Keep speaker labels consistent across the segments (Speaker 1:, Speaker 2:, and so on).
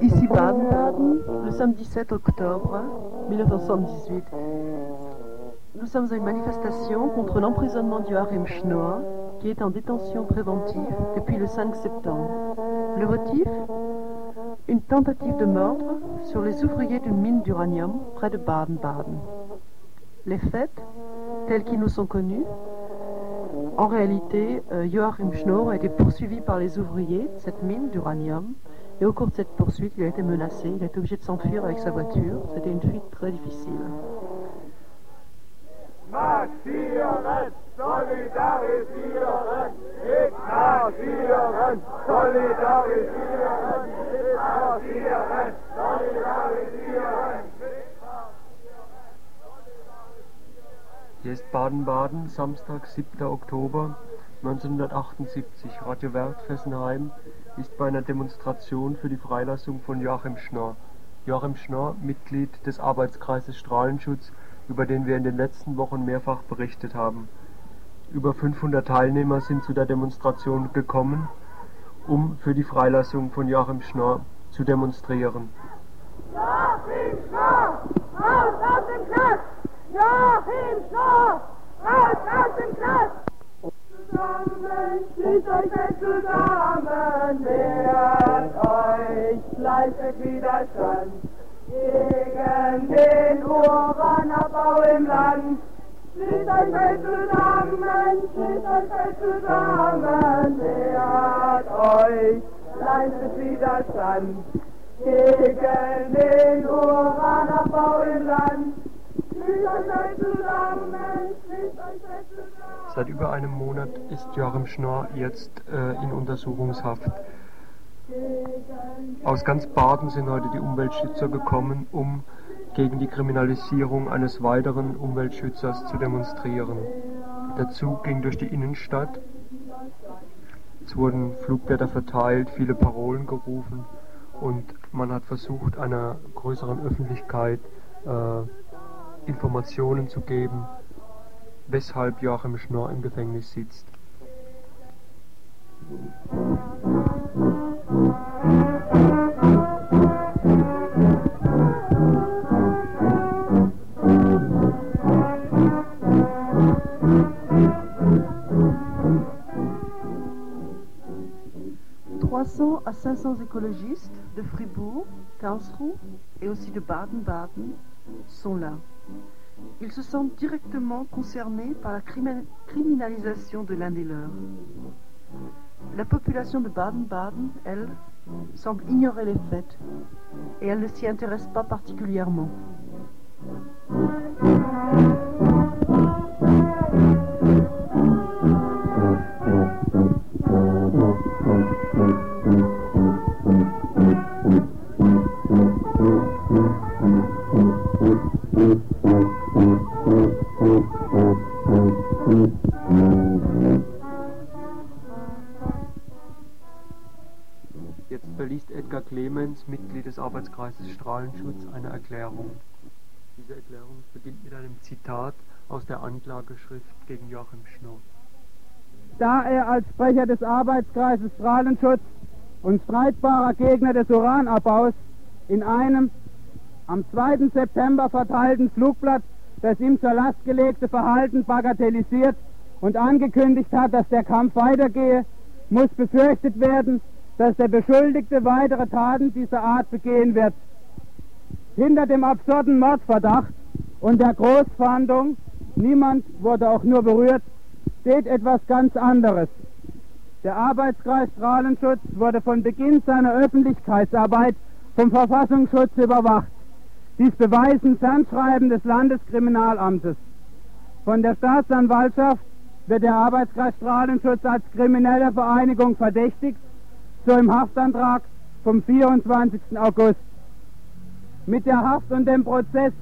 Speaker 1: Ici Baden-Baden, le samedi 7 octobre 1978. Nous sommes à une manifestation contre l'emprisonnement du Harim Schnoa, qui est en détention préventive depuis le 5 septembre. Le motif? Une tentative de meurtre sur les ouvriers d'une mine d'uranium près de Baden-Baden. Les faits, tels qu'ils nous sont connus, en réalité, euh, Joachim Schnorr a été poursuivi par les ouvriers de cette mine d'uranium. Et au cours de cette poursuite, il a été menacé, il a été obligé de s'enfuir avec sa voiture. C'était une fuite très difficile.
Speaker 2: Hier ist Baden-Baden, Samstag, 7. Oktober 1978. Radio Wert Fessenheim ist bei einer Demonstration für die Freilassung von Joachim Schnorr. Joachim Schnorr, Mitglied des Arbeitskreises Strahlenschutz, über den wir in den letzten Wochen mehrfach berichtet haben. Über 500 Teilnehmer sind zu der Demonstration gekommen, um für die Freilassung von Joachim Schnorr zu demonstrieren.
Speaker 3: Joachim Schnorr, raus aus dem Knast! Joachim Schnorr, raus aus dem Knast! Zusammen, schließt euch fest zusammen, wehrt euch, leistet Widerstand gegen den Uranabbau im Land. Schließt euch fest zusammen, schließt euch fest zusammen, wehrt euch, leistet Widerstand gegen den Uranabbau im Land.
Speaker 2: Seit über einem Monat ist Joachim Schnorr jetzt äh, in Untersuchungshaft. Aus ganz Baden sind heute die Umweltschützer gekommen, um gegen die Kriminalisierung eines weiteren Umweltschützers zu demonstrieren. Der Zug ging durch die Innenstadt. Es wurden Flugblätter verteilt, viele Parolen gerufen und man hat versucht, einer größeren Öffentlichkeit äh, Informationen zu geben, weshalb Joachim Schnorr im Gefängnis sitzt.
Speaker 1: « 300 à 500 écologistes de Fribourg, Karlsruhe et aussi de Baden-Baden sont là. Ils se sentent directement concernés par la crimi- criminalisation de l'un des leurs. La population de Baden-Baden, elle, semble ignorer les faits et elle ne s'y intéresse pas particulièrement.
Speaker 2: Verliest Edgar Clemens, Mitglied des Arbeitskreises Strahlenschutz, eine Erklärung. Diese Erklärung beginnt mit einem Zitat aus der Anklageschrift gegen Joachim Schnorr.
Speaker 4: da er als Sprecher des Arbeitskreises Strahlenschutz und streitbarer Gegner des Uranabbaus in einem am 2. September verteilten Flugblatt das ihm zur Last gelegte Verhalten bagatellisiert und angekündigt hat, dass der Kampf weitergehe, muss befürchtet werden, dass der Beschuldigte weitere Taten dieser Art begehen wird. Hinter dem absurden Mordverdacht und der Großfahndung, niemand wurde auch nur berührt, steht etwas ganz anderes. Der Arbeitskreis Strahlenschutz wurde von Beginn seiner Öffentlichkeitsarbeit vom Verfassungsschutz überwacht. Dies beweisen Fernschreiben des Landeskriminalamtes. Von der Staatsanwaltschaft wird der Arbeitskreis Strahlenschutz als kriminelle Vereinigung verdächtigt, so im Haftantrag vom 24. August. Mit der Haft und dem Prozess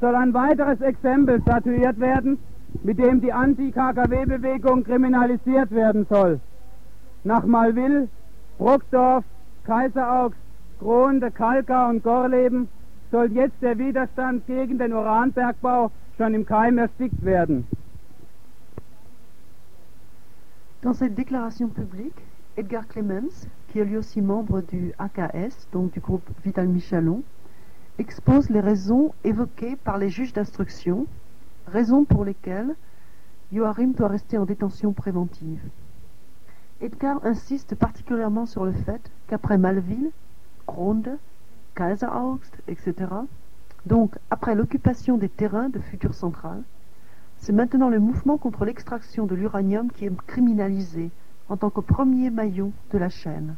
Speaker 4: soll ein weiteres Exempel statuiert werden, mit dem die Anti-KKW-Bewegung kriminalisiert werden soll. Nach Malwil, Bruckdorf, Kaiseraugst, Gronde, Kalkar und Gorleben soll jetzt der Widerstand gegen den Uranbergbau schon im Keim erstickt werden.
Speaker 1: Dans cette déclaration publique, Edgar Clemens, qui est lui aussi membre du AKS, donc du groupe Vital Michalon, expose les raisons évoquées par les juges d'instruction, raisons pour lesquelles Joachim doit rester en détention préventive. Edgar insiste particulièrement sur le fait qu'après Malville, Gronde, Kaiseraugst, etc., donc après l'occupation des terrains de future centrale, c'est maintenant le mouvement contre l'extraction de l'uranium qui est criminalisé en tant que premier maillon de la chaîne.